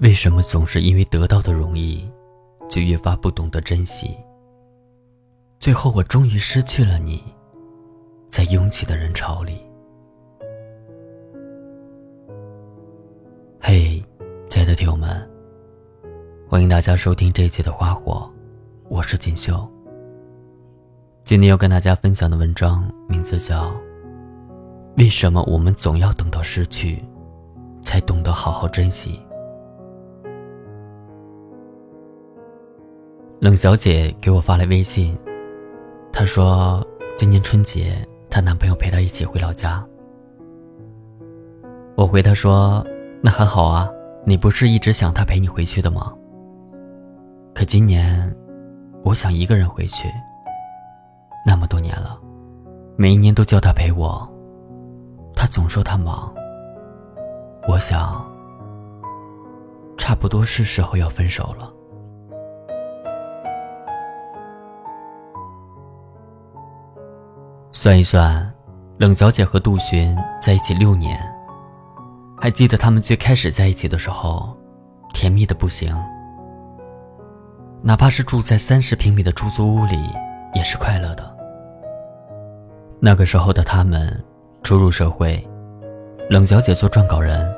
为什么总是因为得到的容易，就越发不懂得珍惜？最后，我终于失去了你，在拥挤的人潮里。嘿，亲爱的听友们，欢迎大家收听这一期的《花火》，我是锦绣。今天要跟大家分享的文章名字叫《为什么我们总要等到失去，才懂得好好珍惜》。冷小姐给我发来微信，她说今年春节她男朋友陪她一起回老家。我回她说：“那很好啊，你不是一直想他陪你回去的吗？”可今年，我想一个人回去。那么多年了，每一年都叫他陪我，他总说他忙。我想，差不多是时候要分手了。算一算，冷小姐和杜巡在一起六年，还记得他们最开始在一起的时候，甜蜜的不行。哪怕是住在三十平米的出租屋里，也是快乐的。那个时候的他们初入社会，冷小姐做撰稿人，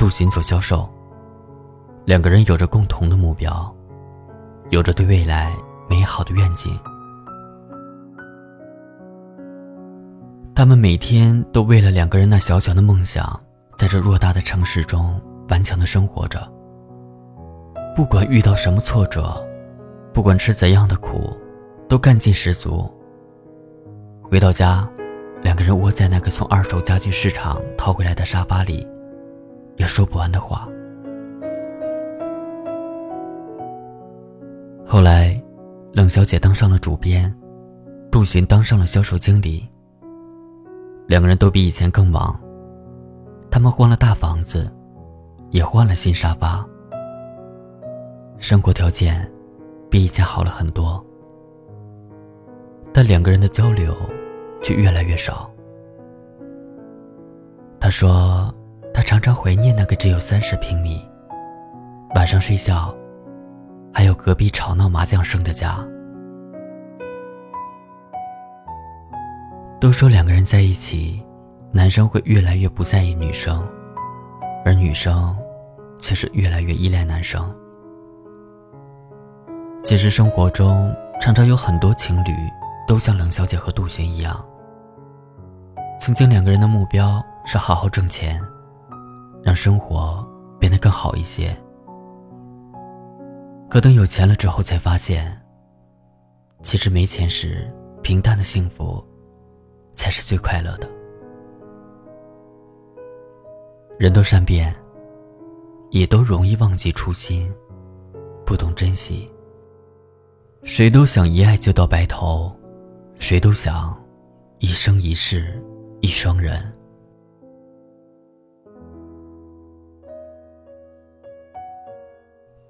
杜巡做销售。两个人有着共同的目标，有着对未来美好的愿景。他们每天都为了两个人那小小的梦想，在这偌大的城市中顽强的生活着。不管遇到什么挫折，不管吃怎样的苦，都干劲十足。回到家，两个人窝在那个从二手家具市场淘回来的沙发里，有说不完的话。后来，冷小姐当上了主编，杜寻当上了销售经理。两个人都比以前更忙，他们换了大房子，也换了新沙发，生活条件比以前好了很多，但两个人的交流。却越来越少。他说，他常常怀念那个只有三十平米，晚上睡觉还有隔壁吵闹麻将声的家。都说两个人在一起，男生会越来越不在意女生，而女生却是越来越依赖男生。其实生活中常常有很多情侣都像冷小姐和杜巡一样。曾经两个人的目标是好好挣钱，让生活变得更好一些。可等有钱了之后，才发现，其实没钱时平淡的幸福，才是最快乐的。人都善变，也都容易忘记初心，不懂珍惜。谁都想一爱就到白头，谁都想一生一世。一双人，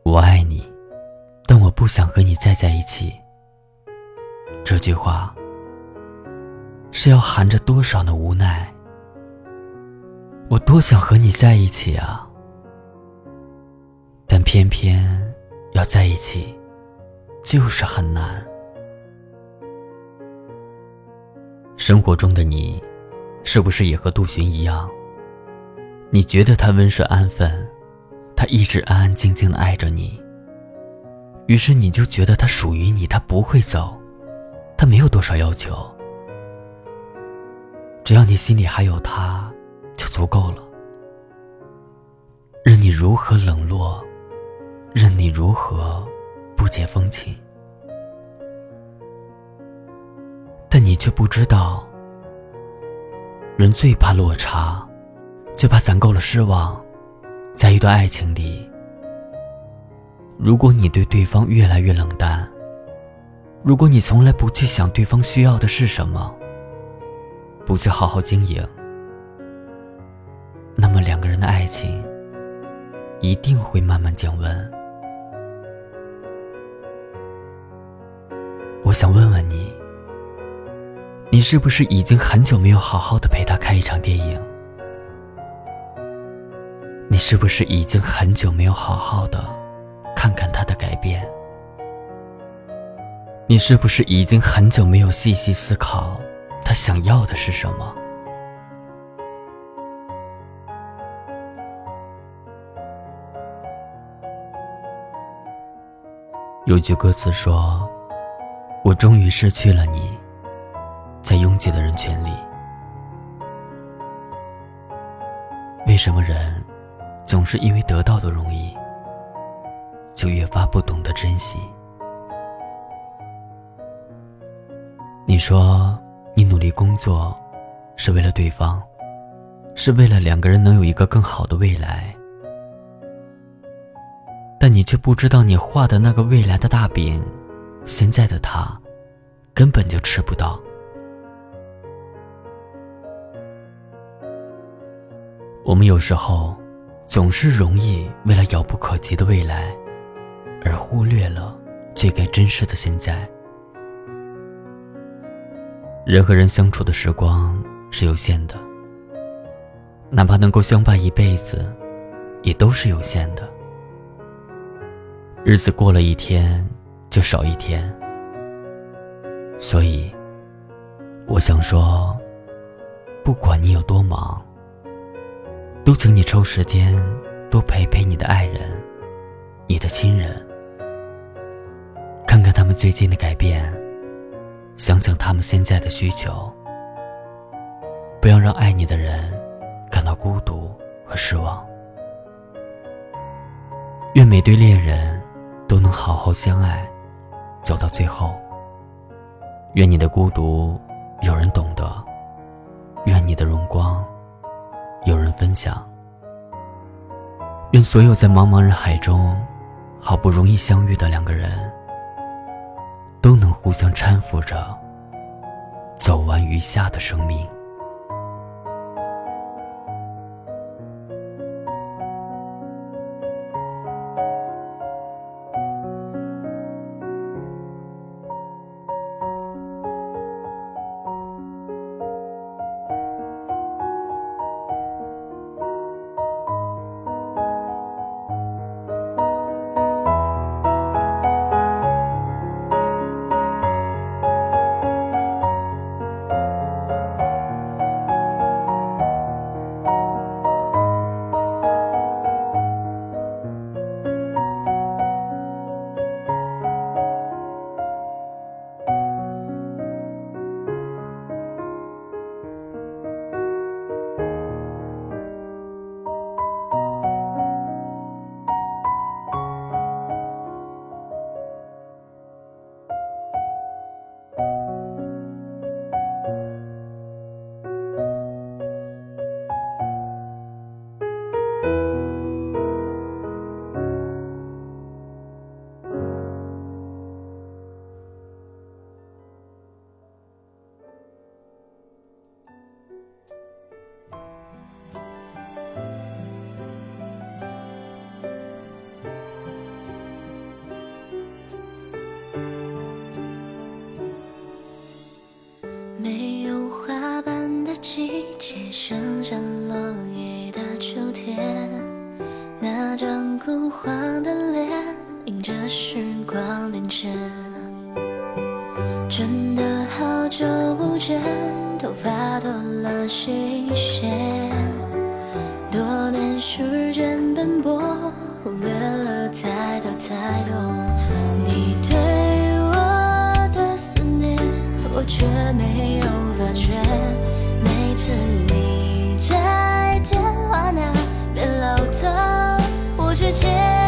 我爱你，但我不想和你再在一起。这句话是要含着多少的无奈？我多想和你在一起啊，但偏偏要在一起，就是很难。生活中的你。是不是也和杜寻一样？你觉得他温顺安分，他一直安安静静的爱着你。于是你就觉得他属于你，他不会走，他没有多少要求，只要你心里还有他，就足够了。任你如何冷落，任你如何不解风情，但你却不知道。人最怕落差，最怕攒够了失望。在一段爱情里，如果你对对方越来越冷淡，如果你从来不去想对方需要的是什么，不去好好经营，那么两个人的爱情一定会慢慢降温。我想问问你。你是不是已经很久没有好好的陪他看一场电影？你是不是已经很久没有好好的看看他的改变？你是不是已经很久没有细细思考他想要的是什么？有句歌词说：“我终于失去了你，在拥挤的人群里。”为什么人总是因为得到的容易，就越发不懂得珍惜？你说你努力工作，是为了对方，是为了两个人能有一个更好的未来。但你却不知道，你画的那个未来的大饼，现在的他根本就吃不到。我们有时候总是容易为了遥不可及的未来，而忽略了最该珍视的现在。人和人相处的时光是有限的，哪怕能够相伴一辈子，也都是有限的。日子过了一天，就少一天。所以，我想说，不管你有多忙，都请你抽时间多陪陪你的爱人、你的亲人，看看他们最近的改变，想想他们现在的需求，不要让爱你的人感到孤独和失望。愿每对恋人。都能好好相爱，走到最后。愿你的孤独有人懂得，愿你的荣光有人分享。愿所有在茫茫人海中好不容易相遇的两个人，互相搀扶着走完余下的生命。时光变迁。真的好久不见，头发多了些线。多年时间奔波，忽略了太多太多。你对我的思念，我却没有发觉。每次你在电话那边唠叨，我却接。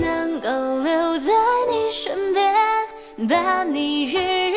能够留在你身边伴你日